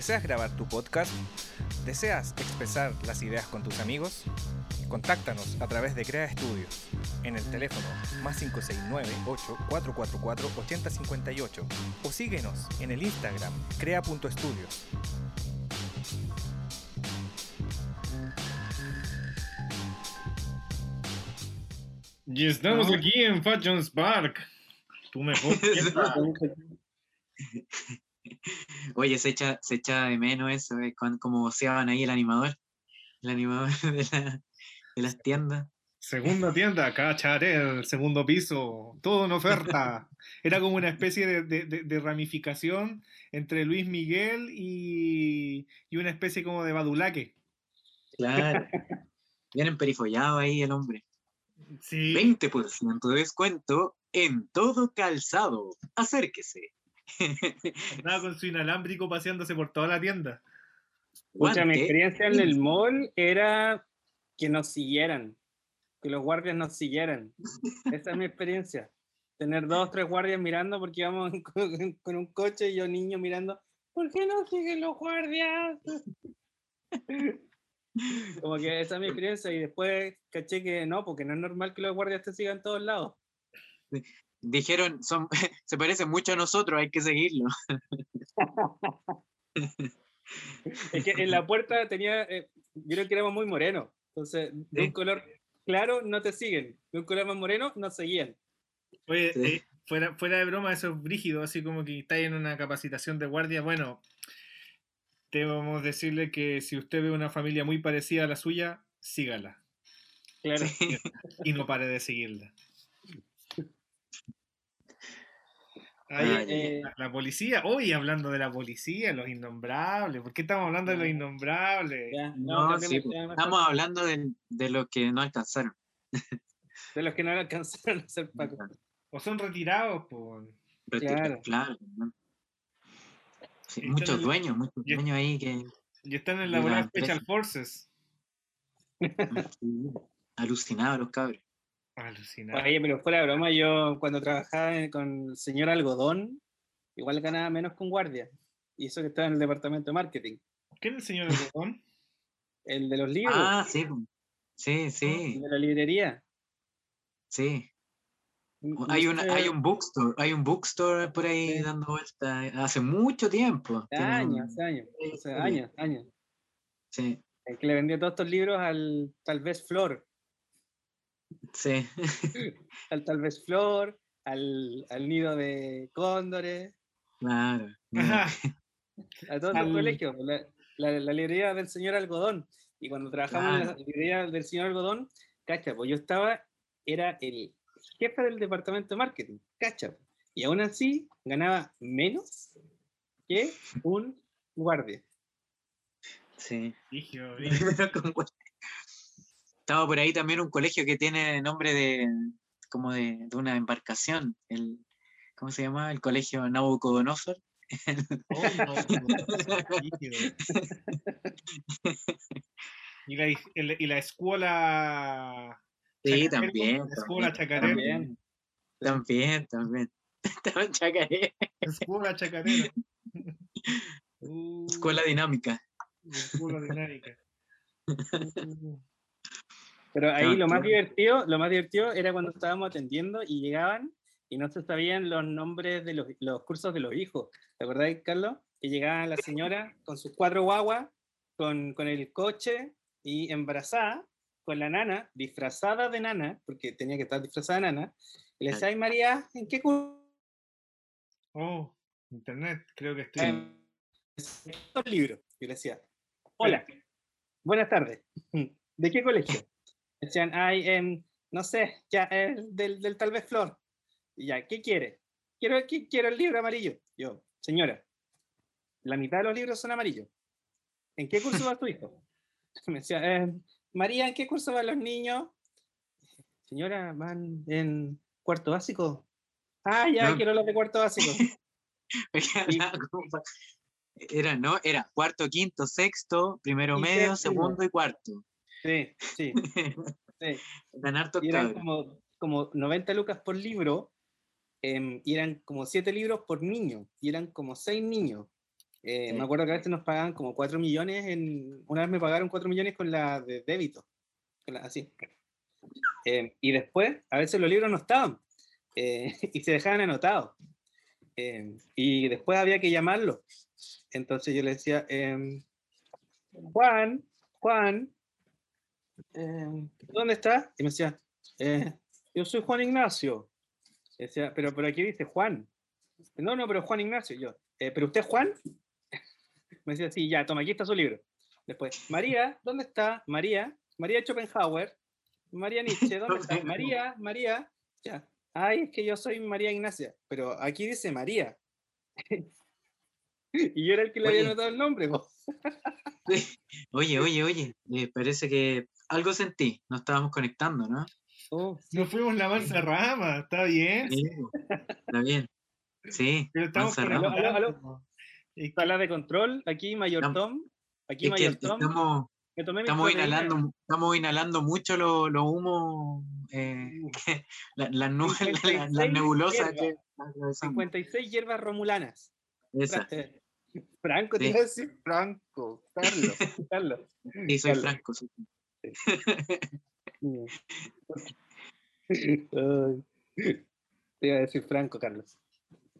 ¿Deseas grabar tu podcast? ¿Deseas expresar las ideas con tus amigos? Contáctanos a través de Crea Estudios en el teléfono más 569-8444-8058 o síguenos en el Instagram crea.estudios. Y estamos aquí en Fashion Spark. Tu mejor. Oye, se echa, se echa de menos eso, ¿eh? Cuando, como voceaban ahí el animador, el animador de, la- de las tiendas. Segunda tienda, cacharé, el segundo piso, todo en oferta. Era como una especie de, de- de- ramificación entre Luis Miguel y, y una especie como de badulaque. Claro. Vienen perifollado ahí el hombre. Sí. 20% de descuento en todo calzado. Acérquese. Andaba con su inalámbrico paseándose por toda la tienda. Pucha, mi experiencia en el mall era que nos siguieran, que los guardias nos siguieran. Esa es mi experiencia. Tener dos, tres guardias mirando porque íbamos con, con un coche y yo niño mirando, ¿por qué no siguen los guardias? Como que esa es mi experiencia y después caché que no, porque no es normal que los guardias te sigan en todos lados. Dijeron, son, se parecen mucho a nosotros, hay que seguirlo. Es que en la puerta tenía, eh, vieron que éramos muy morenos. Entonces, de Sí. un color claro no te siguen, de un color más moreno nos seguían. Oye, Sí. eh, fuera, fuera de broma, eso es brígido, así como que estáis en una capacitación de guardia. Bueno, debemos decirle que si usted ve una familia muy parecida a la suya, sígala. Claro. Y no pare de seguirla. Ay, Ahí, ay. Eh, la, la policía, hoy hablando de la policía, los innombrables. ¿Por qué estamos hablando de los innombrables? ya, No, sí, pues, estamos hablando de, de los que no alcanzaron. de los que no alcanzaron a ser Paco. O son retirados, por. Retiro- Claro. Claro. ¿no? Sí, Y están muchos en- dueños, muchos y- dueños ahí que Y están en la. Special Forces. alucinados los cabros. Alucinado. Oye, pero fuera de broma, yo cuando trabajaba con el señor Algodón, igual ganaba menos que un guardia. Y eso que estaba en el departamento de marketing. ¿Quién es el señor Algodón? El de los libros, Ah, sí. po. Sí, el sí, de la librería. sí. Hay, una, hay un bookstore, hay un bookstore por ahí Sí. dando vuelta hace mucho tiempo. años, un- hace años, Sí, hace sí. años, años. Sí, El que le vendía todos estos libros al tal vez Flor, sí. al tal vez Flor, al, al nido de cóndores, Claro. A todos Al- los colegios, la, la- la librería del señor Algodón. Y cuando trabajamos en la librería del señor Algodón, cacha, pues yo estaba, era el jefe del departamento de marketing, cacha. Y aún así ganaba menos que un guardia. Sí. Brígido, brígido. Estaba por ahí también un colegio que tiene nombre de, como de, de una embarcación, el, ¿cómo se llama? El colegio Nabucodonosor. Oh, no, y, la, el- y la escuela. Sí, Chacarero, también. La escuela chacarera. También, también, también. Estaba. Escuela chacarera. Uh, Escuela dinámica. escuela dinámica. Uh, Pero ahí lo más divertido, lo más divertido era cuando estábamos atendiendo y llegaban y no se sabían los nombres de los, los cursos de los hijos. ¿Te acordás, Carlos? Que llegaba la señora con sus cuatro guaguas, con, con el coche y embarazada, con la nana, disfrazada de nana, porque tenía que estar disfrazada de nana, y le decía, ay María, ¿en qué curso? Oh, internet, creo que estoy. Estos libros. Y le decía, hola, buenas tardes. ¿De qué colegio? Decían, ay, em, no sé, ya, eh, del, del tal vez Flor. Y ya, ¿qué quiere? Quiero, qui- quiero el libro amarillo. Yo, señora, la mitad de los libros son amarillos. ¿En qué curso va tu hijo? Me decía, "Em, María, ¿en qué curso van los niños? Señora, van en cuarto básico. Ah, ya, No. quiero los de cuarto básico. Era, ¿no? Era cuarto, quinto, sexto, primero medio, segundo y cuarto. Sí, sí. sí. Eran hartos Y eran como, como 90 lucas por libro, em, y eran como 7 libros por niño, y eran como 6 niños. Eh, Sí. Me acuerdo que a veces nos pagaban como 4 millones, en, una vez me pagaron 4 millones con la de débito, la- así. Em, y después, a veces los libros no estaban, eh, y se dejaban anotados. Em, y después había que llamarlo. Entonces yo le decía, em, Juan, Juan, em, ¿dónde está? Y me decía, "Eh, yo soy Juan Ignacio. Y decía, pero por aquí dice Juan. No, no, pero Juan Ignacio. Yo, "Eh, ¿pero usted es Juan? Me decía, sí, ya, toma, aquí está su libro. Después, María, ¿dónde está? María, María Schopenhauer, María Nietzsche, ¿dónde está? María, María, ya. Ay, es que yo soy María Ignacia, pero aquí dice María. y yo era el que le había Oye. anotado el nombre. po. Oye, oye, oye, eh, parece que algo sentí, nos estábamos conectando, ¿no? Oh, Nos fuimos la mansa rama, está bien. Sí, está bien. Sí, Pero estamos mansa rama. Aló, aló, conectados. sala de control, aquí Mayor Estamos- Tom, aquí Mayor Tom. estamos, me tomé mis estamos proteínas. inhalando, estamos inhalando mucho los lo humos, eh, la- las nubes, la- la- las 56 nebulosas hierbas. que atravesamos. 56 hierbas romulanas. Esa, Fra- Franco, te Sí. iba a decir Franco. Carlos. Carlos. sí, soy Carlos. franco. sí. Te iba a decir Franco, Carlos.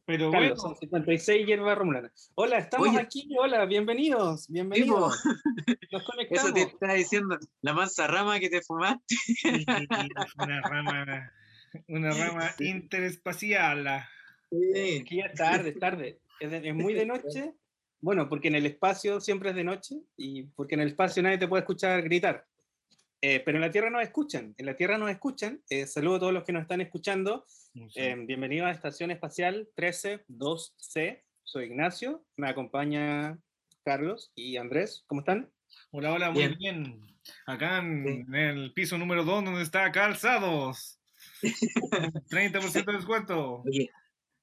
Pero Carlos, bueno, son 56 hierbas romulanas. Hola, estamos Oye. aquí. Hola, bienvenidos. Bienvenidos. Nos Eso te está diciendo la mansa rama que te fumaste. sí, una rama, una rama interespacial. Sí. Aquí ya es tarde, es tarde. Es, de- es muy de noche. Bueno, porque en el espacio siempre es de noche y porque en el espacio nadie te puede escuchar gritar. Eh, pero en la Tierra nos escuchan. En la Tierra nos escuchan. Eh, saludo a todos los que nos están escuchando. Eh, bienvenidos a Estación Espacial 132C. Soy Ignacio. Me acompaña Carlos y Andrés. ¿Cómo están? Hola, hola, muy Bien. bien. Acá en, Sí. en el piso número 2, donde está Calzados. Un 30% de descuento. Oye,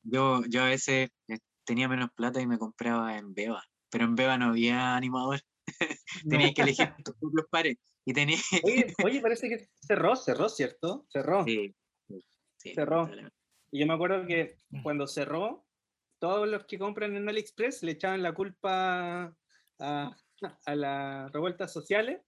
yo, yo a veces eh, tenía menos plata y me compraba en Beba, pero en Beba no había animador. Tenías que elegir tus propios pares. Y tenía. Oye, oye, parece que cerró, cerró, ¿cierto? Cerró. Sí, sí, Cerró. Y yo me acuerdo que cuando cerró, todos los que compran en AliExpress le echaban la culpa a, a las revueltas sociales,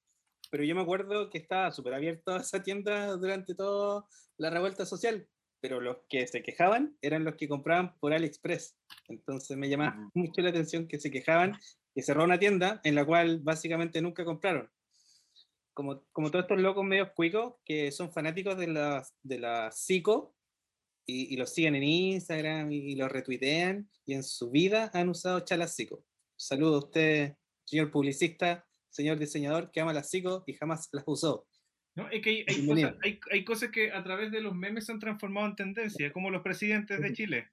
pero yo me acuerdo que estaba súper abierto esa tienda durante toda la revuelta social, pero los que se quejaban eran los que compraban por AliExpress. Entonces me llamaba mucho la atención que se quejaban que cerró una tienda en la cual básicamente nunca compraron. Como, como todos estos locos medios cuicos que son fanáticos de la, de la psico y, y los siguen en Instagram y, y los retuitean y en su vida han usado Chalacico. Saludo a usted, señor publicista, señor diseñador que ama las psico y jamás las usó. No, es que hay, hay cosas, hay, hay cosas que a través de los memes se han transformado en tendencia, como los presidentes de Chile.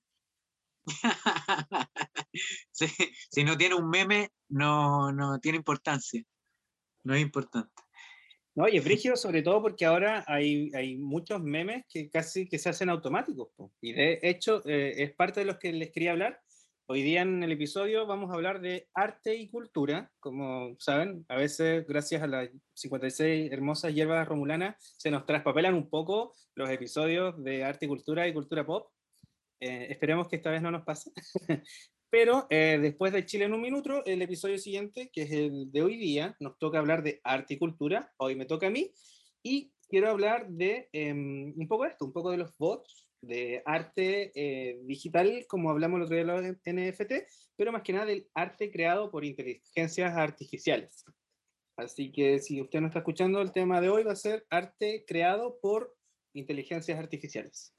Sí, si no tiene un meme, no, no tiene importancia. No es importante. No, y es brígido sobre todo porque ahora hay, hay muchos memes que casi que se hacen automáticos. po. Y de hecho, eh, es parte de los que les quería hablar. Hoy día en el episodio vamos a hablar de arte y cultura. Como saben, a veces gracias a las 56 hermosas hierbas romulanas se nos traspapelan un poco los episodios de arte y cultura y cultura pop. Eh, esperemos que esta vez no nos pase. Pero eh, después de Chile en un minuto, el episodio siguiente, que es el de hoy día, nos toca hablar de arte y cultura. Hoy me toca a mí. Y quiero hablar de em, un poco de esto, un poco de los bots, de arte eh, digital, como hablamos el otro día de los NFT, pero más que nada del arte creado por inteligencias artificiales. Así que si usted no está escuchando, el tema de hoy va a ser arte creado por inteligencias artificiales.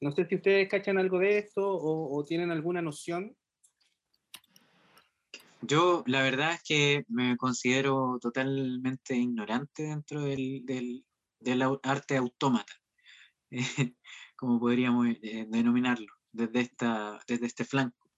No sé si ustedes cachan algo de esto o, o tienen alguna noción. Yo la verdad es que me considero totalmente ignorante dentro del, del, del arte autómata, como podríamos eh, denominarlo, desde, esta, desde este flanco.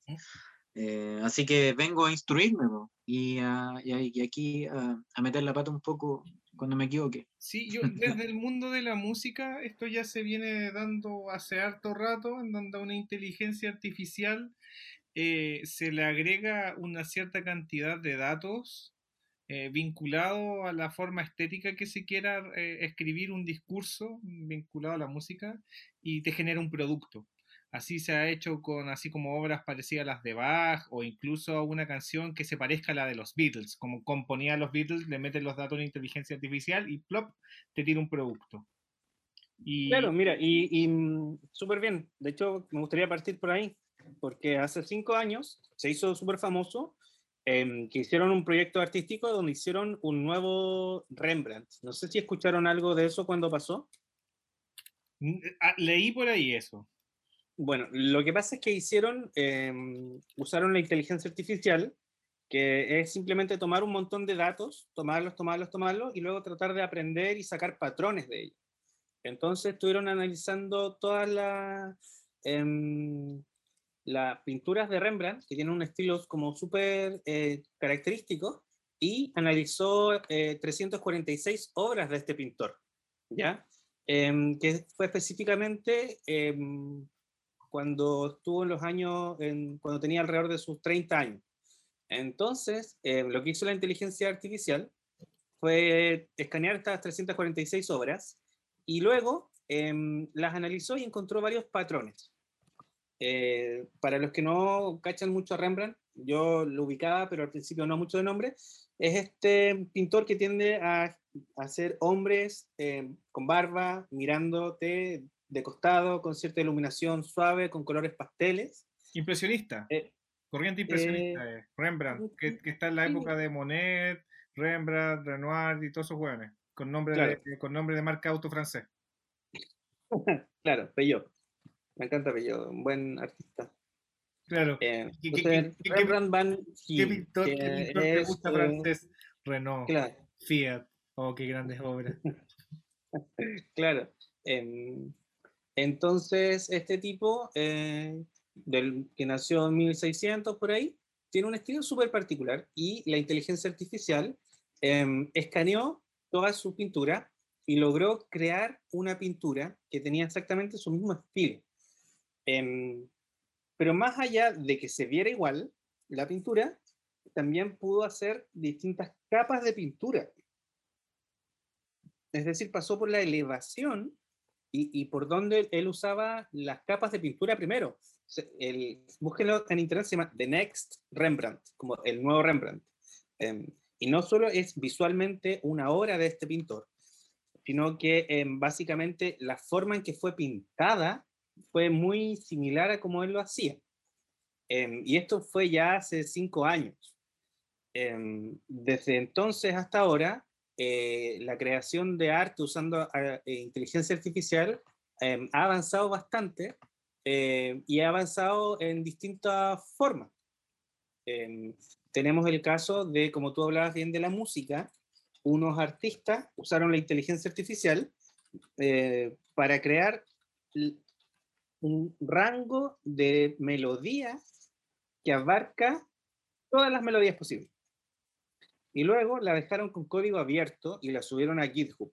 Eh, así que vengo a instruirme y, a- y a- y aquí a, a meter la pata un poco cuando me equivoque. Sí, yo desde el mundo de la música, esto ya se viene dando hace harto rato, en donde a una inteligencia artificial eh, se le agrega una cierta cantidad de datos eh, vinculado a la forma estética que se quiera eh, escribir un discurso vinculado a la música y te genera un producto. Así se ha hecho con así como obras parecidas a las de Bach o incluso una canción que se parezca a la de los Beatles, como componía los Beatles, le meten los datos en inteligencia artificial y plop, te tira un producto. Y Claro, mira, y, y, mm, súper bien. De hecho, me gustaría partir por ahí, porque hace cinco años se hizo súper famoso em, que hicieron un proyecto artístico donde hicieron un nuevo Rembrandt. No sé si escucharon algo de eso cuando pasó. mm, ah, leí por ahí eso. Bueno, lo que pasa es que hicieron, em, usaron la inteligencia artificial, que es simplemente tomar un montón de datos, tomarlos, tomarlos, tomarlos, y luego tratar de aprender y sacar patrones de ellos. Entonces estuvieron analizando todas las em, las pinturas de Rembrandt, que tienen un estilo como súper eh, característico, y analizó eh, 346 obras de este pintor, ¿ya? Em, que fue específicamente em, cuando estuvo en los años, cuando tenía alrededor de sus 30 años. Entonces, eh, lo que hizo la inteligencia artificial fue escanear estas 346 obras y luego em, las analizó y encontró varios patrones. Eh, para los que no cachan mucho a Rembrandt, yo lo ubicaba, pero al principio no mucho de nombre, es este pintor que tiende a, hacer hombres eh, con barba, mirándote de costado, con cierta iluminación suave, con colores pasteles. Impresionista, Eh, corriente impresionista, eh, Rembrandt, que, que está en la época de Monet, Rembrandt, Renoir y todos esos hueones, con nombre, Claro. de, con nombre de marca auto francés. claro, Peugeot. Me encanta Peugeot, un buen artista. Claro. Eh, ¿Qué- qué- entonces, qué- Van ¿Qué pintor, que pintor te gusta eh, francés? Renault, Claro, Fiat. Oh, qué grandes obras. claro. Em, entonces, este tipo, eh, del, que nació en 1600 por ahí, tiene un estilo súper particular y la inteligencia artificial em, escaneó toda su pintura y logró crear una pintura que tenía exactamente su mismo estilo. Em, pero más allá de que se viera igual, la pintura también pudo hacer distintas capas de pintura. Es decir, pasó por la elevación y, por donde él usaba las capas de pintura primero. El, búsquenlo en internet, se llama The Next Rembrandt, como el nuevo Rembrandt. Em, y no solo es visualmente una obra de este pintor, sino que em, básicamente la forma en que fue pintada fue muy similar a como él lo hacía. Em, y esto fue ya hace cinco años. Em, desde entonces hasta ahora, eh, la creación de arte usando eh, inteligencia artificial em, ha avanzado bastante eh, y ha avanzado en distintas formas. Em, tenemos el caso de, como tú hablabas bien de la música, unos artistas usaron la inteligencia artificial para crear un rango de melodías que abarca todas las melodías posibles. y luego la dejaron con código abierto y la subieron a GitHub.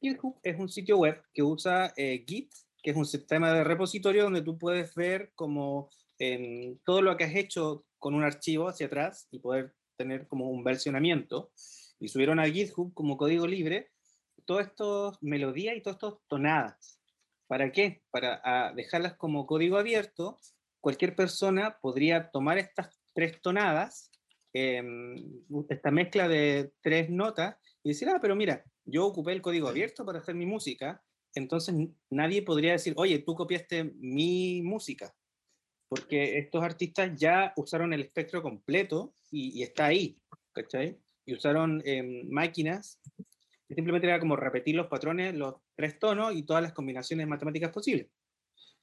GitHub es un sitio web que usa eh, Git, que es un sistema de repositorio donde tú puedes ver como en todo lo que has hecho con un archivo hacia atrás y poder tener como un versionamiento. Y subieron a GitHub como código libre todas estas melodías y todas estas tonadas. ¿Para qué? Para ah, dejarlas como código abierto. Cualquier persona podría tomar estas tres tonadas, em, esta mezcla de tres notas, y decir, ah, pero mira, yo ocupé el código abierto para hacer mi música, entonces nadie podría decir, oye, tú copiaste mi música, porque estos artistas ya usaron el espectro completo y, está ahí, ¿cachai? Y usaron em, máquinas simplemente era como repetir los patrones, los tres tonos y todas las combinaciones matemáticas posibles.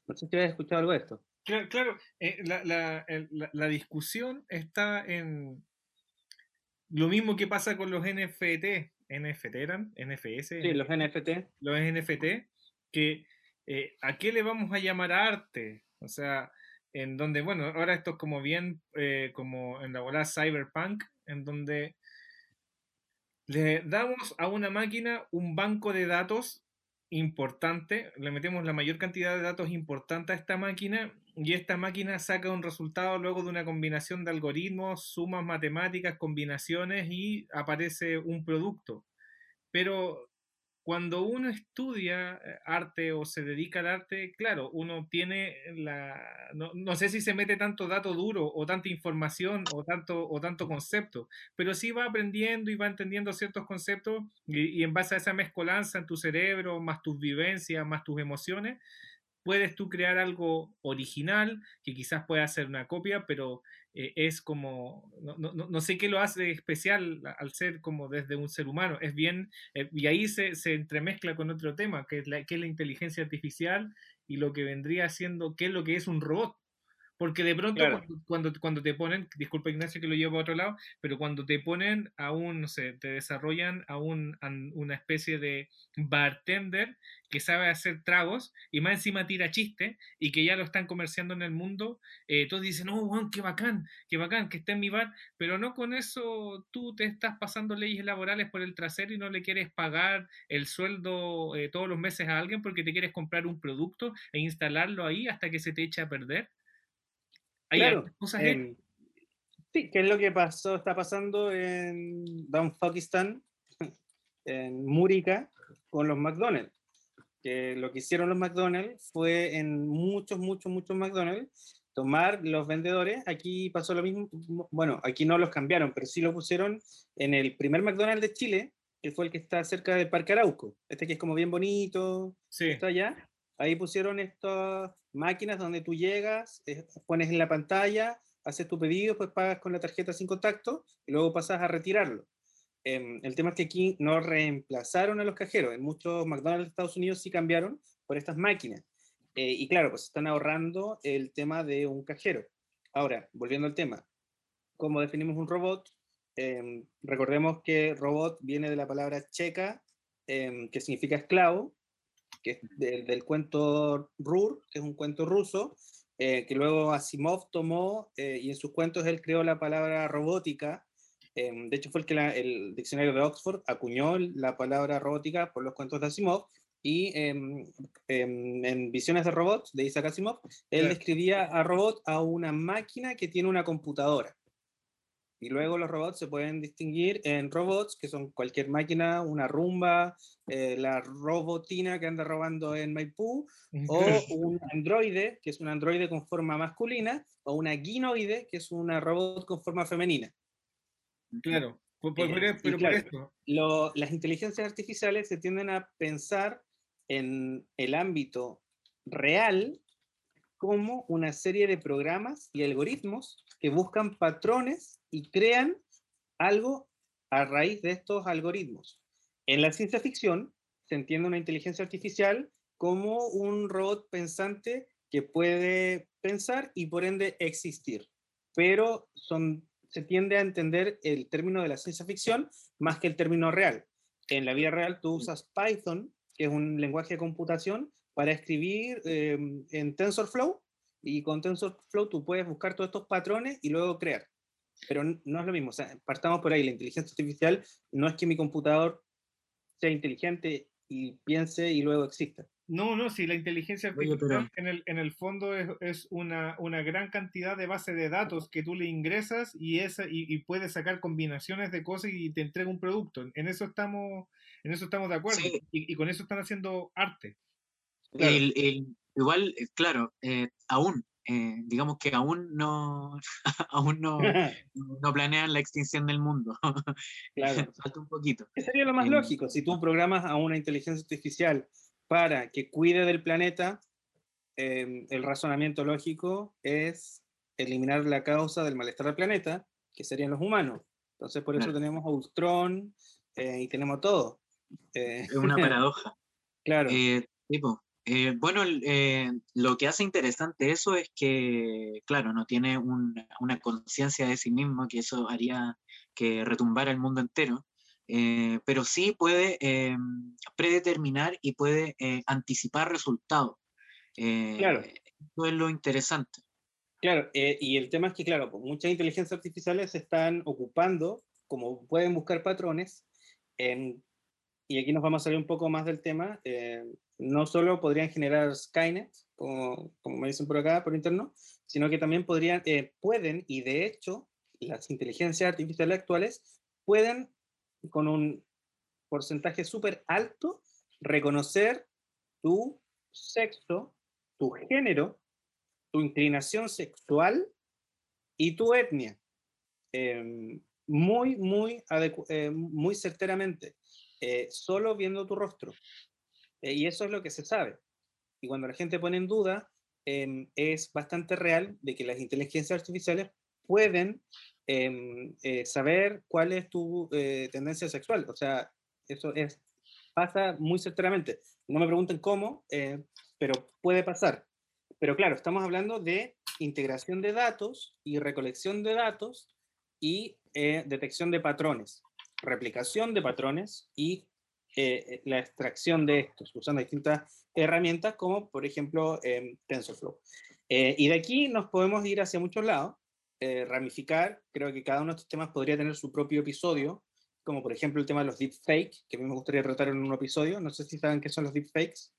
No sé si habéis escuchado algo de esto. Claro, eh, la, discusión está en lo mismo que pasa con los NFT. ¿NFT eran? ¿NFS? Sí, los NFT. Los NFT, que eh, ¿a qué le vamos a llamar arte? O sea, en donde, bueno, ahora esto es como bien, eh, como en la bola cyberpunk, en donde le damos a una máquina un banco de datos importante, le metemos la mayor cantidad de datos importante a esta máquina y esta máquina saca un resultado luego de una combinación de algoritmos, sumas matemáticas, combinaciones y aparece un producto. Pero cuando uno estudia eh, arte o se dedica al arte, claro, uno tiene la... No, sé si se mete tanto dato duro o tanta información o tanto, o tanto concepto, pero sí va aprendiendo y va entendiendo ciertos conceptos y, y en base a esa mezcolanza en tu cerebro, más tus vivencias, más tus emociones, puedes tú crear algo original que quizás pueda ser una copia, pero eh, es como, no, sé qué lo hace especial al ser como desde un ser humano, es bien, eh, y ahí se, se, entremezcla con otro tema, que es, la, que es la inteligencia artificial y lo que vendría siendo, qué es lo que es un robot. Porque de pronto cuando, cuando, te ponen, disculpa Ignacio que lo llevo a otro lado, pero cuando te ponen a un, no sé, te desarrollan a, un, una especie de bartender que sabe hacer tragos y más encima tira chiste y que ya lo están comerciando en el mundo, eh, todos dicen, oh, qué bacán, qué bacán que esté en mi bar, pero no con eso tú te estás pasando leyes laborales por el trasero y no le quieres pagar el sueldo eh, todos los meses a alguien porque te quieres comprar un producto e instalarlo ahí hasta que se te eche a perder claro, sí, ¿qué es lo que pasó, está pasando en Pakistan, en Múrica, con los McDonald's? Que lo que hicieron los McDonald's fue en muchos, muchos, muchos McDonald's tomar los vendedores, aquí pasó lo mismo, bueno, aquí no los cambiaron, pero sí lo pusieron en el primer McDonald's de Chile, que fue el que está cerca del Parque Arauco, este que es como bien bonito, sí. está allá, ahí pusieron estas máquinas donde tú llegas, eh, pones en la pantalla, haces tu pedido, pues pagas con la tarjeta sin contacto y luego pasas a retirarlo. Em, el tema es que aquí no reemplazaron a los cajeros. En muchos McDonald's de Estados Unidos sí cambiaron por estas máquinas. Eh, y claro, pues están ahorrando el tema de un cajero. Ahora, volviendo al tema, ¿cómo definimos un robot? Em, recordemos que robot viene de la palabra checa, em, que significa esclavo, que es del cuento Rur, que es un cuento ruso, eh, que luego Asimov tomó eh, y en sus cuentos él creó la palabra robótica. Em, de hecho, fue el que el diccionario de Oxford acuñó la palabra robótica por los cuentos de Asimov. Y em, em, en Visiones de Robots de Isaac Asimov, él describía a robot a una máquina que tiene una computadora. Y luego los robots se pueden distinguir en robots, que son cualquier máquina, una rumba, eh, la robotina que anda robando en Maipú, o un androide, que es un androide con forma masculina, o una guinoide, que es una robot con forma femenina. Claro, pero por esto. las inteligencias artificiales se tienden a pensar en el ámbito real como una serie de programas y algoritmos que buscan patrones y crean algo a raíz de estos algoritmos. En la ciencia ficción se entiende una inteligencia artificial como un robot pensante que puede pensar y por ende existir, pero son, se tiende a entender el término de la ciencia ficción más que el término real. En la vida real tú usas Python, que es un lenguaje de computación, para escribir em, en TensorFlow y con TensorFlow tú puedes buscar todos estos patrones y luego crear. Pero no es lo mismo. O sea, partamos por ahí, la inteligencia artificial no es que mi computador sea inteligente y piense y luego exista. No, no, si la inteligencia artificial en, el, en el fondo es, es una, una, gran cantidad de base de datos que tú le ingresas y, esa, y, puedes sacar combinaciones de cosas y te entrega un producto. En eso estamos, en eso estamos de acuerdo y, con eso están haciendo arte. El, el, igual, eh, claro, eh, aún, eh, digamos que aún no, aún no, no planean la extinción del mundo. Claro. Falta un poquito. ¿Qué sería lo más lógico? Si tú programas a una inteligencia artificial para que cuide del planeta, em, el razonamiento lógico es eliminar la causa del malestar del planeta, que serían los humanos. Entonces, por eso tenemos a Ultron eh, y tenemos todo. Eh, es una paradoja. claro. Eh, bueno, lo que hace interesante eso es que, claro, no tiene una conciencia de sí mismo, que eso haría que retumbara el mundo entero, eh, pero sí puede eh, predeterminar y puede eh, anticipar resultados. claro. Eso es lo interesante. Claro, y el tema es que, claro, muchas inteligencias artificiales se están ocupando, como pueden buscar patrones, y aquí nos vamos a salir un poco más del tema, no solo podrían generar Skynet, como, como, me dicen por acá, por interno, sino que también podrían, pueden, y de hecho, las inteligencias artificiales actuales pueden con un porcentaje súper alto reconocer tu sexo, tu género, tu inclinación sexual y tu etnia. Em, muy, muy, eh, muy certeramente, eh, solo viendo tu rostro. Eh, y eso es lo que se sabe. Y cuando la gente pone en duda, em, es bastante real de que las inteligencias artificiales pueden Em, eh, saber cuál es tu eh, tendencia sexual. O sea, eso es, pasa muy certeramente. No me pregunten cómo, pero puede pasar. Pero claro, estamos hablando de integración de datos y recolección de datos y detección de patrones, replicación de patrones y la extracción de estos usando distintas herramientas como por ejemplo em, TensorFlow. y de aquí nos podemos ir hacia muchos lados eh, ramificar, creo que cada uno de estos temas podría tener su propio episodio, como por ejemplo el tema de los deepfakes, que a mí me gustaría tratar en un episodio. No sé si saben qué son los deepfakes.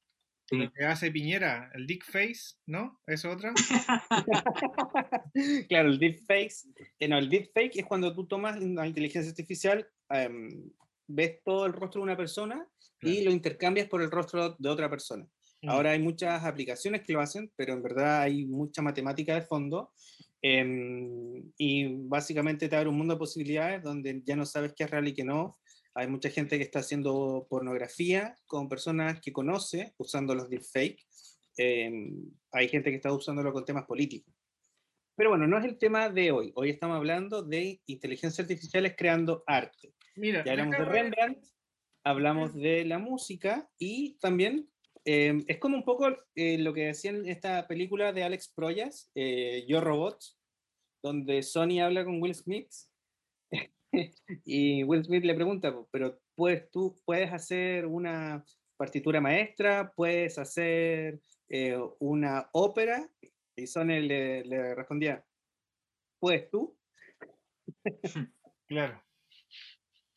Lo que hace Piñera, el deepface, ¿no? ¿Es otra? claro, el deepfake. Eh, no, el deepfake es cuando tú tomas una inteligencia artificial, em, ves todo el rostro de una persona y lo intercambias por el rostro de otra persona. Mm. Ahora hay muchas aplicaciones que lo hacen, pero en verdad hay mucha matemática de fondo Em, y básicamente te abre un mundo de posibilidades donde ya no sabes qué es real y qué no. Hay mucha gente que está haciendo pornografía con personas que conoce usando los deepfakes. Eh, hay gente que está usándolo con temas políticos. Pero bueno, no es el tema de hoy. Hoy estamos hablando de inteligencia artificiales creando arte. Mira, ya hablamos de Rembrandt, hablamos de la música y también Em, es como un poco eh, lo que decía en esta película de Alex Proyas, eh, Yo Robot, donde Sony habla con Will Smith y Will Smith le pregunta, pero puedes, tú puedes hacer una partitura maestra, puedes hacer eh, una ópera, y Sony le, le respondía, ¿puedes tú? claro,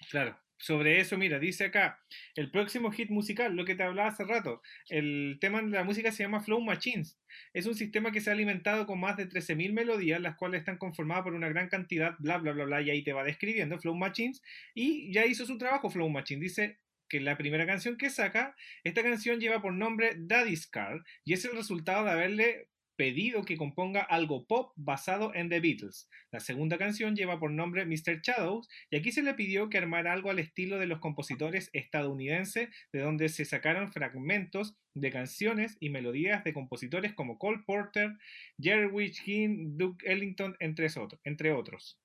claro sobre eso, mira, dice acá, el próximo hit musical, lo que te hablaba hace rato, el tema de la música se llama Flow Machines. Es un sistema que se ha alimentado con más de 13.000 melodías, las cuales están conformadas por una gran cantidad, bla, bla, bla, bla, y ahí te va describiendo Flow Machines, y ya hizo su trabajo Flow Machine. Dice que la primera canción que saca, esta canción lleva por nombre Daddy's Car, y es el resultado de haberle pedido que componga algo pop basado en The Beatles. La segunda canción lleva por nombre Mr. Shadows y aquí se le pidió que armara algo al estilo de los compositores estadounidenses de donde se sacaron fragmentos de canciones y melodías de compositores como Cole Porter, Jerry King, Duke Ellington, entre, otros.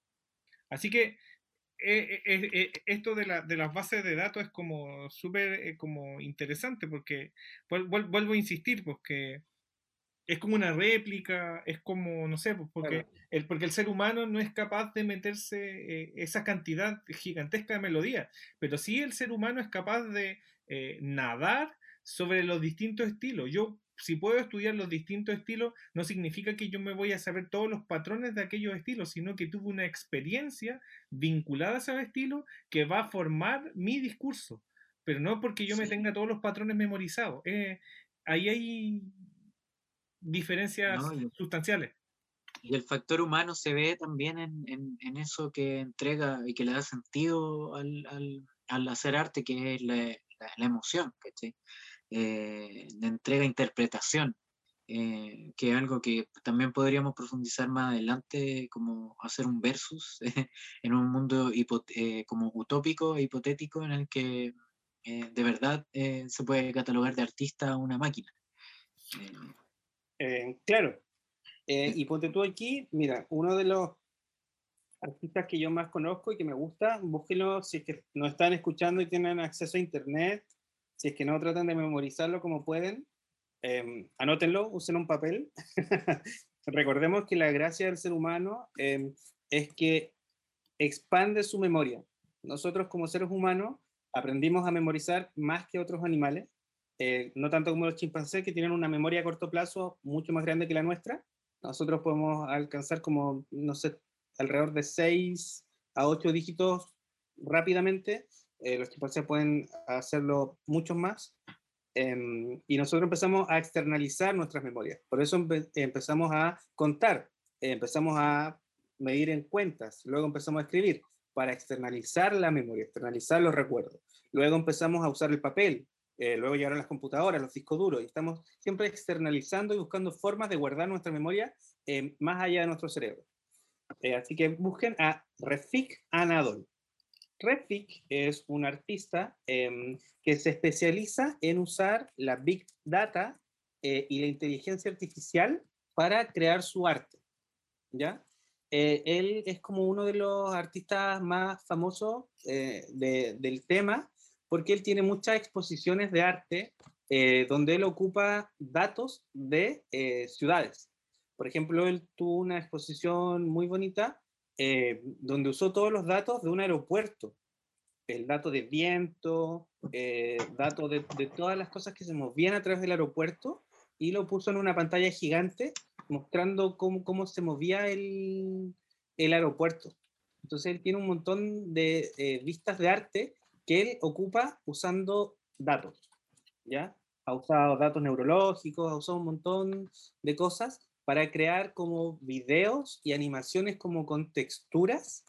Así que eh, eh, eh, esto de, las bases de datos es como súper como interesante porque vuelvo a insistir porque es como una réplica, es como, no sé, pues, porque, el, porque el ser humano no es capaz de meterse eh, esa cantidad gigantesca de melodías, pero sí el ser humano es capaz de eh, nadar sobre los distintos estilos. Yo si puedo estudiar los distintos estilos, no significa que yo me voy a saber todos los patrones de aquellos estilos, sino que tuve una experiencia vinculada a ese estilo que va a formar mi discurso, pero no porque yo me tenga todos los patrones memorizados. Eh, ahí hay diferencias sustanciales. Y el factor humano se ve también en, eso que entrega y que le da sentido al, hacer arte, que es la, emoción, eh, de entrega, interpretación, eh, que es algo que también podríamos profundizar más adelante, como hacer un versus en un mundo eh, como utópico e hipotético en el que de verdad se puede catalogar de artista una máquina. Claro, eh, y ponte tú aquí, mira, uno de los artistas que yo más conozco y que me gusta, búsquenlo si es que no están escuchando y tienen acceso a internet, si es que no tratan de memorizarlo como pueden, eh, anótenlo, usen un papel. Recordemos que la gracia del ser humano em, es que expande su memoria. Nosotros como seres humanos aprendimos a memorizar más que otros animales, eh, no tanto como los chimpancés que tienen una memoria a corto plazo mucho más grande que la nuestra, nosotros podemos alcanzar como, no sé, alrededor de 6 a 8 dígitos rápidamente. Eh, los chimpancés pueden hacerlo mucho más. Em, y nosotros empezamos a externalizar nuestras memorias. Por eso empezamos a contar, empezamos a medir en cuentas, luego empezamos a escribir para externalizar la memoria, externalizar los recuerdos. Luego empezamos a usar el papel, eh, luego llegaron las computadoras, los discos duros, y estamos siempre externalizando y buscando formas de guardar nuestra memoria eh, más allá de nuestro cerebro. Eh, así que busquen a Refik Anadol. Refik es un artista em, que se especializa en usar la Big Data y la inteligencia artificial para crear su arte. ¿ya? él es como uno de los artistas más famosos del tema porque él tiene muchas exposiciones de arte eh, donde él ocupa datos de eh, ciudades. Por ejemplo, él tuvo una exposición muy bonita eh, donde usó todos los datos de un aeropuerto. El dato de viento, datos de, todas las cosas que se movían a través del aeropuerto y lo puso en una pantalla gigante mostrando cómo, cómo se movía el, el aeropuerto. Entonces él tiene un montón de vistas de arte que él ocupa usando datos, ¿ya? Ha usado datos neurológicos, ha usado un montón de cosas para crear como videos y animaciones como con texturas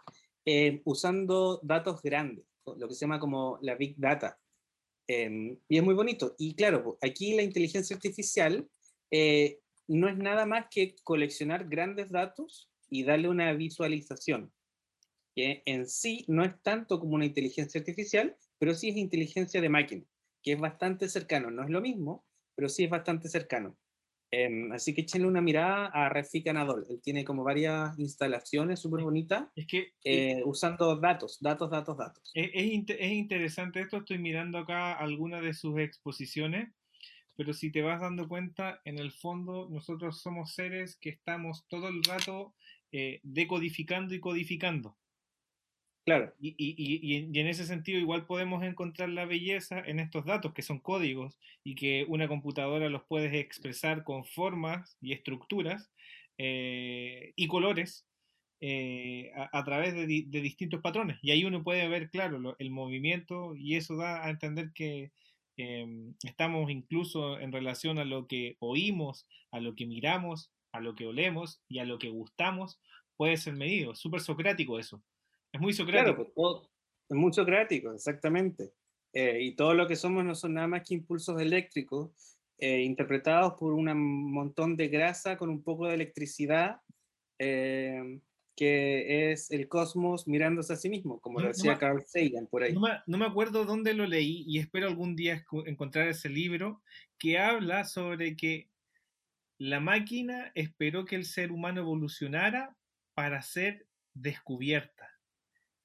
eh, usando datos grandes, lo que se llama como la Big Data. Em, y es muy bonito. Y claro, aquí la inteligencia artificial eh, no es nada más que coleccionar grandes datos y darle una visualización que en sí no es tanto como una inteligencia artificial, pero sí es inteligencia de máquina, que es bastante cercano. No es lo mismo, pero sí es bastante cercano. Em, así que échenle una mirada a Refik Anadol. Él tiene como varias instalaciones súper bonitas es que, eh, usando datos, datos, datos, datos. Es, es, interesante esto. Estoy mirando acá algunas de sus exposiciones, pero si te vas dando cuenta, en el fondo nosotros somos seres que estamos todo el rato eh, decodificando y codificando. Claro. Y, y, y, en ese sentido igual podemos encontrar la belleza en estos datos que son códigos y que una computadora los puede expresar con formas y estructuras eh, y colores eh, a, través de, de, distintos patrones. Y ahí uno puede ver, claro, el movimiento y eso da a entender que em, estamos incluso en relación a lo que oímos, a lo que miramos, a lo que olemos y a lo que gustamos, puede ser medido. Súper socrático eso. Es muy socrático. Claro, es muy socrático, exactamente. Eh, y todo lo que somos no son nada más que impulsos eléctricos eh, interpretados por un montón de grasa con un poco de electricidad, eh, que es el cosmos mirándose a sí mismo, como lo decía Carl Sagan por ahí. No me, no me, acuerdo dónde lo leí y espero algún día encontrar ese libro que habla sobre que la máquina esperó que el ser humano evolucionara para ser descubierta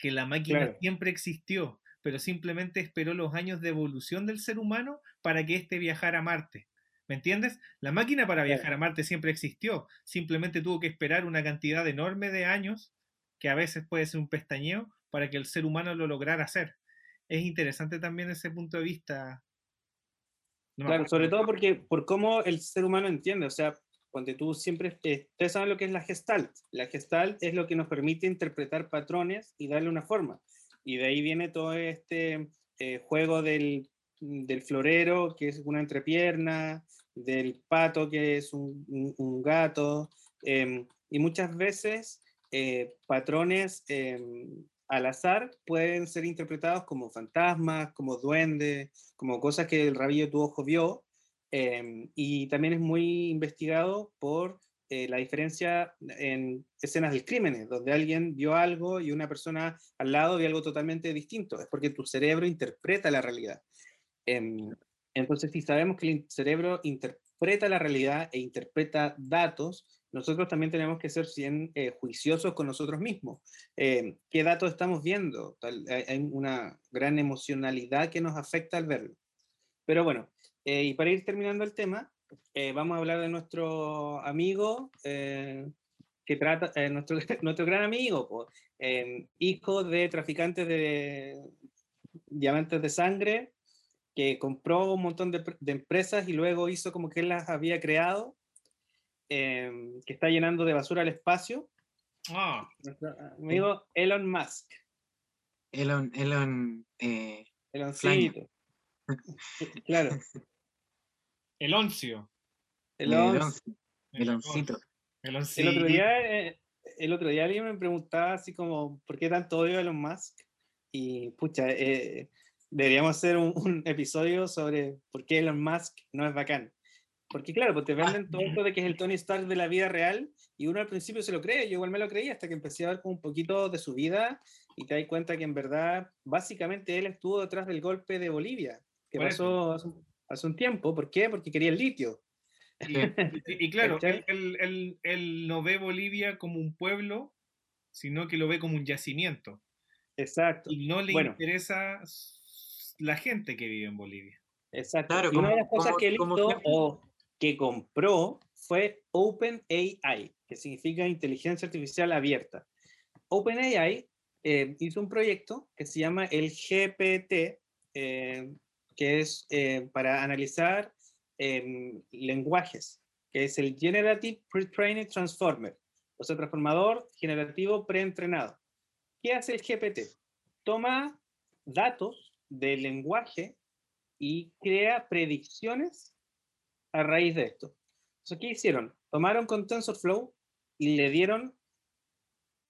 que la máquina siempre existió, pero simplemente esperó los años de evolución del ser humano para que éste viajara a Marte. ¿Me entiendes? La máquina para viajar a Marte siempre existió, simplemente tuvo que esperar una cantidad enorme de años, que a veces puede ser un pestañeo, para que el ser humano lo lograra hacer. Es interesante también ese punto de vista. claro, sobre todo porque por cómo el ser humano entiende, o sea, cuando tú siempre, eh, ustedes saben lo que es la gestalt. La gestalt es lo que nos permite interpretar patrones y darle una forma. Y de ahí viene todo este eh, juego del, del, florero, que es una entrepierna, del pato, que es un, un, gato, em, y muchas veces eh, patrones em, al azar pueden ser interpretados como fantasmas, como duendes, como cosas que el rabillo de tu ojo vio, em, y también es muy investigado por eh, la diferencia en escenas del crimen, donde alguien vio algo y una persona al lado vio algo totalmente distinto. Es porque tu cerebro interpreta la realidad. Em, entonces, si sabemos que el cerebro interpreta la realidad e interpreta datos, nosotros también tenemos que ser bien eh, juiciosos con nosotros mismos. Eh, ¿Qué datos estamos viendo? hay una gran emocionalidad que nos afecta al verlo. Pero bueno, eh, y para ir terminando el tema, vamos a hablar de nuestro amigo, que trata, nuestro, nuestro gran amigo, hijo de traficantes de diamantes de sangre, que compró un montón de, de empresas y luego hizo como que él las había creado que está llenando de basura el espacio. Ah. amigo Elon Musk. Elon, Elon, eh, Eloncito. claro. Eloncio. Eloncio. Eloncito. El otro día, eh, el otro día alguien me preguntaba así como, ¿por qué tanto odio a Elon Musk? Y pucha, eh, deberíamos hacer un, un, episodio sobre por qué Elon Musk no es bacán. Porque claro, pues te ah, venden todo esto de que es el Tony Stark de la vida real y uno al principio se lo cree, yo igual me lo creía hasta que empecé a ver un poquito de su vida y te das cuenta que en verdad básicamente él estuvo detrás del golpe de Bolivia, que pasó hace, un tiempo. ¿Por qué? Porque quería el litio. Y, claro, él, él, no ve Bolivia como un pueblo, sino que lo ve como un yacimiento. Exacto. Y no le interesa la gente que vive en Bolivia. Exacto. Claro, y una de las cosas que él hizo, que compró fue OpenAI, que significa inteligencia artificial abierta. OpenAI eh, hizo un proyecto que se llama el GPT, eh, que es eh, para analizar em, lenguajes, que es el Generative Pre-Trained Transformer, o sea, transformador generativo preentrenado. ¿Qué hace el GPT? Toma datos del lenguaje y crea predicciones a raíz de esto. Entonces, ¿qué hicieron? Tomaron con TensorFlow y le dieron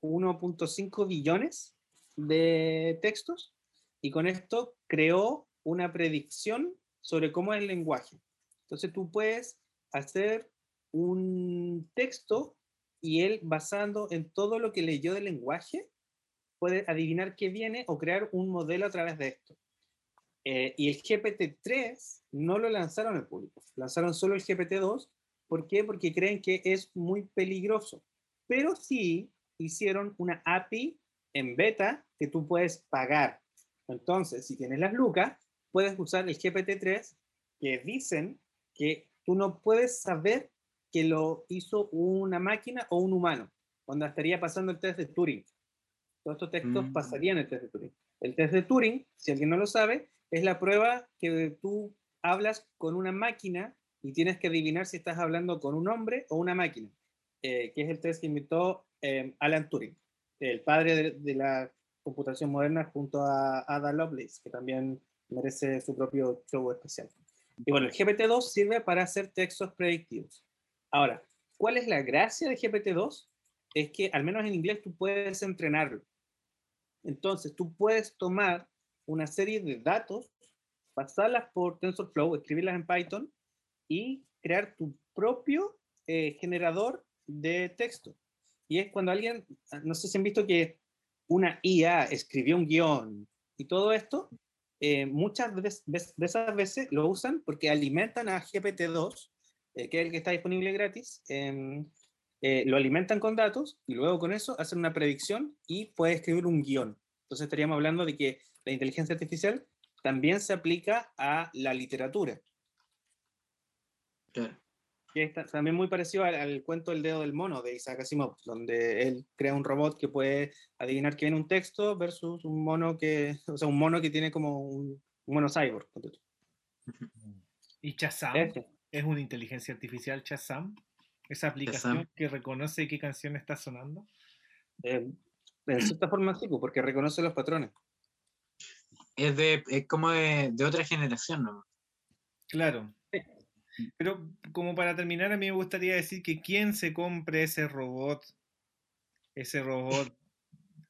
1.5 billones de textos y con esto creó una predicción sobre cómo es el lenguaje. Entonces tú puedes hacer un texto y él, basando en todo lo que leyó del lenguaje, puede adivinar qué viene o crear un modelo a través de esto. Eh, y el GPT-3 no lo lanzaron al público, lanzaron solo el GPT-2. ¿Por qué? Porque creen que es muy peligroso. Pero sí hicieron una API en beta que tú puedes pagar. Entonces, si tienes las lucas, puedes usar el GPT-3 que dicen que tú no puedes saber que lo hizo una máquina o un humano, cuando estaría pasando el test de Turing. Todos estos textos mm. pasarían el test de Turing. El test de Turing, si alguien no lo sabe, es la prueba que tú hablas con una máquina y tienes que adivinar si estás hablando con un hombre o una máquina, eh, que es el test que inventó eh, Alan Turing, el padre de, la computación moderna junto a Ada Lovelace, que también merece su propio show especial. Y bueno, el GPT-2 sirve para hacer textos predictivos. Ahora, ¿cuál es la gracia de GPT-2? Es que al menos en inglés tú puedes entrenarlo. Entonces, tú puedes tomar una serie de datos, pasarlas por TensorFlow, escribirlas en Python y crear tu propio eh, generador de texto. Y es cuando alguien, no sé si han visto que una IA escribió un guion y todo esto, eh, muchas de, esas veces lo usan porque alimentan a GPT-2, eh, que es el que está disponible gratis, em, lo alimentan con datos y luego con eso hacen una predicción y puede escribir un guion. Entonces estaríamos hablando de que la inteligencia artificial también se aplica a la literatura. Claro. Que está también muy parecido al, cuento El dedo del mono de Isaac Asimov, donde él crea un robot que puede adivinar que viene un texto versus un mono que, o sea, un mono que tiene como un, mono cyborg. ¿Y Chazam? Ese. ¿Es una inteligencia artificial Chazam? ¿Esa aplicación que reconoce qué canción está sonando? Eh, en cierta forma sí, porque reconoce los patrones. Es, de, es como de, de otra generación, ¿no? Claro. Pero como para terminar, a mí me gustaría decir que quien se compre ese robot, ese robot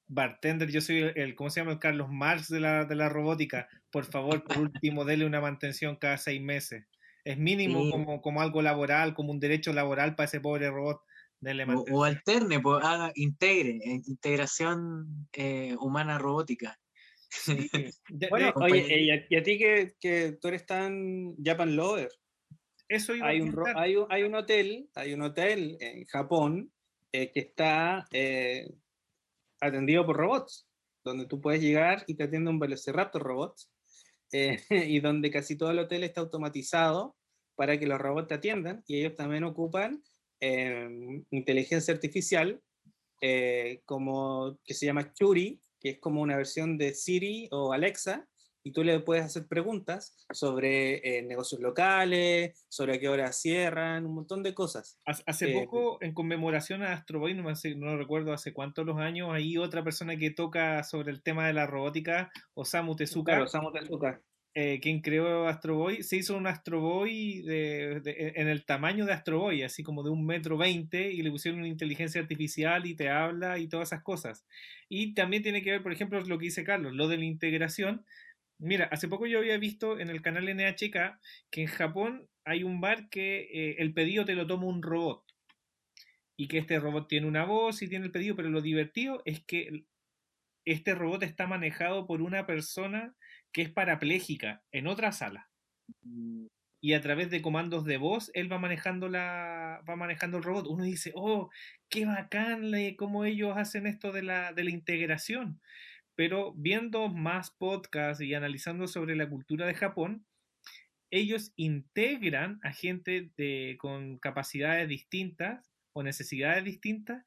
bartender, yo soy el, el- ¿cómo se llama? El Carlos Marx de la, de la robótica. Por favor, por último, dele una mantención cada seis meses. Es mínimo Sí. como, como algo laboral, como un derecho laboral para ese pobre robot. Denle O, mantención. o alterne, pues haga, integre, eh, integración eh, humana robótica. Bueno, de- oye, eh, y a, y a ti que, que tú eres tan Japan Lover, eso iba a hay un, hay, hay hotel, hay un hotel en Japón eh, que está eh, atendido por robots, donde tú puedes llegar y te atiende un Velociraptor robot, eh, y donde casi todo el hotel está automatizado para que los robots te atiendan, y ellos también ocupan eh, inteligencia artificial, como que se llama Churi, que es como una versión de Siri o Alexa, y tú le puedes hacer preguntas sobre eh, negocios locales, sobre a qué hora cierran, un montón de cosas. Hace- Eh, poco, en conmemoración a Astro Boy, no, no recuerdo hace cuántos los años, hay otra persona que toca sobre el tema de la robótica, Osamu Tezuka, Claro, Osamu Tezuka. eh, quien creó Astro Boy, se hizo un Astro Boy de- de- en el tamaño de Astro Boy, así como de un metro veinte, y le pusieron una inteligencia artificial y te habla y todas esas cosas. Y también tiene que ver, por ejemplo, lo que dice Carlos, lo de la integración. Mira, hace poco yo había visto en el canal NHK que en Japón hay un bar que eh, el pedido te lo toma un robot y que este robot tiene una voz y tiene el pedido, pero lo divertido es que este robot está manejado por una persona que es parapléjica en otra sala y a través de comandos de voz él va manejando la va manejando el robot. Uno dice, "Oh, qué bacán cómo ellos hacen esto de la de la integración." Pero viendo más podcasts y analizando sobre la cultura de Japón, ellos integran a gente de, con capacidades distintas o necesidades distintas,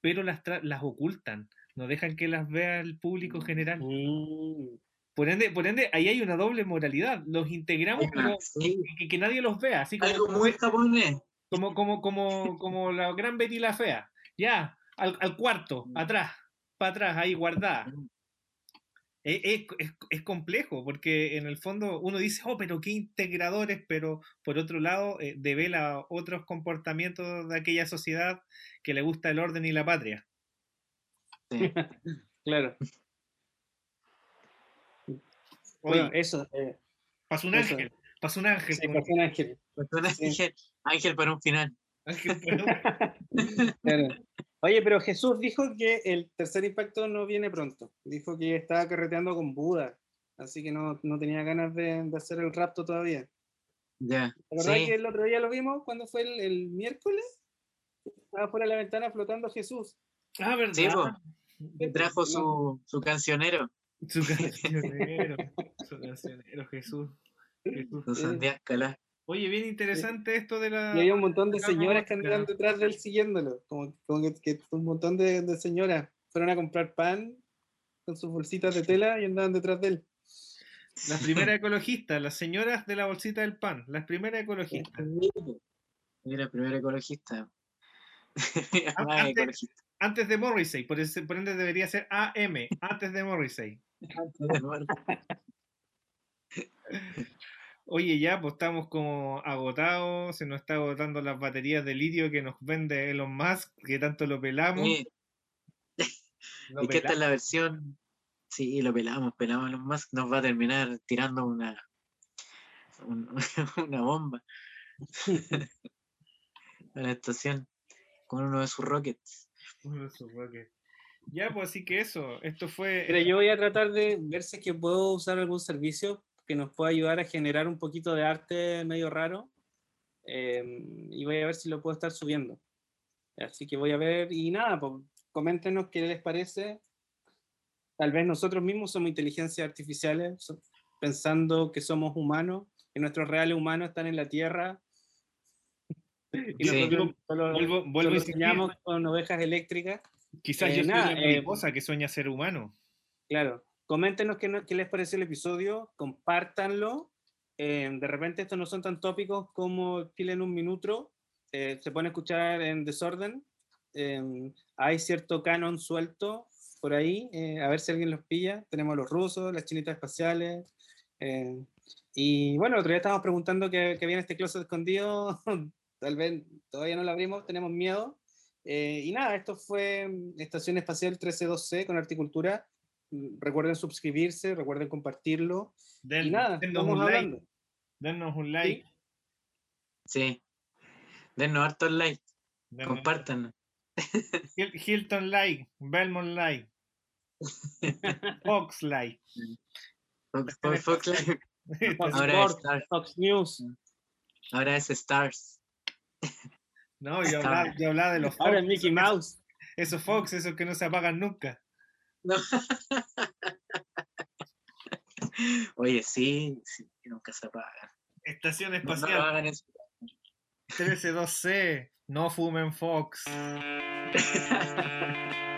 pero las, tra- las ocultan, no dejan que las vea el público general. Mm. Por ende, por ende, ahí hay una doble moralidad. Los integramos, pero Sí, que, que nadie los vea, así como, algo muy japonés. como, como, como, como la gran Betty la Fea. Ya, al, al cuarto, atrás, para atrás, ahí guardada. Es, es- es- complejo, porque en el fondo uno dice, oh, pero qué integradores, pero por otro lado eh, devela otros comportamientos de aquella sociedad que le gusta el orden y la patria. Sí. Claro. Oye, Bueno, eso. eh, pasa un eso. ángel, pasa un ángel. sí, pasó un ángel. Pues un Sí. ángel, ángel para un final. Claro. Oye, pero Jesús dijo que el tercer impacto no viene pronto. Dijo que estaba carreteando con Buda. Así que no, no tenía ganas de, de hacer el rapto todavía. Ya. ¿La verdad Sí. que el otro día lo vimos cuando fue el, el miércoles? Estaba fuera de la ventana flotando Jesús. Ah, ¿verdad? Sí. Trajo su, su cancionero, Su cancionero, su cancionero, Jesús. Jesús. Santiago Calá. Oye, bien interesante esto de la... Y había un montón de señoras que andaban detrás de él siguiéndolo. Como, como que, que un montón de, de señoras fueron a comprar pan con sus bolsitas de tela y andaban detrás de él. Las primeras ecologistas, las señoras de la bolsita del pan, las primeras ecologistas. Mira, primer ecologista. Antes- ecologista. Antes de Morrissey, por, ese- por ende debería ser AM, antes de Morrissey. Oye, ya, pues estamos como agotados, se nos está agotando las baterías de litio que nos vende Elon Musk, que tanto lo pelamos. Sí, lo y que esta es la versión. Sí, lo pelamos, pelamos los más. Nos va a terminar tirando una, un- una bomba a la estación con uno de sus rockets. Uno de sus rockets. Ya, pues así que eso, esto fue... Pero yo voy a tratar de ver si es que puedo usar algún servicio que nos pueda ayudar a generar un poquito de arte medio raro. eh, y voy a ver si lo puedo estar subiendo. Así que voy a ver, y nada, pues, coméntenos qué les parece. Tal vez nosotros mismos somos inteligencias artificiales, so- pensando que somos humanos, que nuestros reales humanos están en la Tierra. Y Sí. nosotros solo, Vuelvo, vuelvo solo con ovejas eléctricas. quizás eh, yo soy nada, una eh, mariposa que sueña ser humano. Claro, coméntenos qué, qué les pareció el episodio, compártanlo. Eh, de repente estos no son tan tópicos como Chile en un minuto, eh, se pueden escuchar en desorden, em, hay cierto canon suelto por ahí, a ver si alguien los pilla, tenemos los rusos, las chinitas espaciales, y bueno, el otro día estábamos preguntando que, que viene este closet escondido, tal vez todavía no lo abrimos, tenemos miedo, y nada, esto fue Estación Espacial 132C con Articultura. Mm, recuerden suscribirse, recuerden compartirlo. y nada, estamos hablando. Like. Denos un like. Sí. Denos harto like. Compartan. Hilton like. Belmont like. Fox like. Fox, Fox, like. Ahora es Fox News. Ahora es Stars. No, yo hablaba, yo hablaba de los Fox. Ahora es Mickey Mouse. Esos Fox, esos que no se apagan nunca. No. Oye, sí, sí, nunca se apagan. Estación espacial. No, 13-2C, no fumen Fox.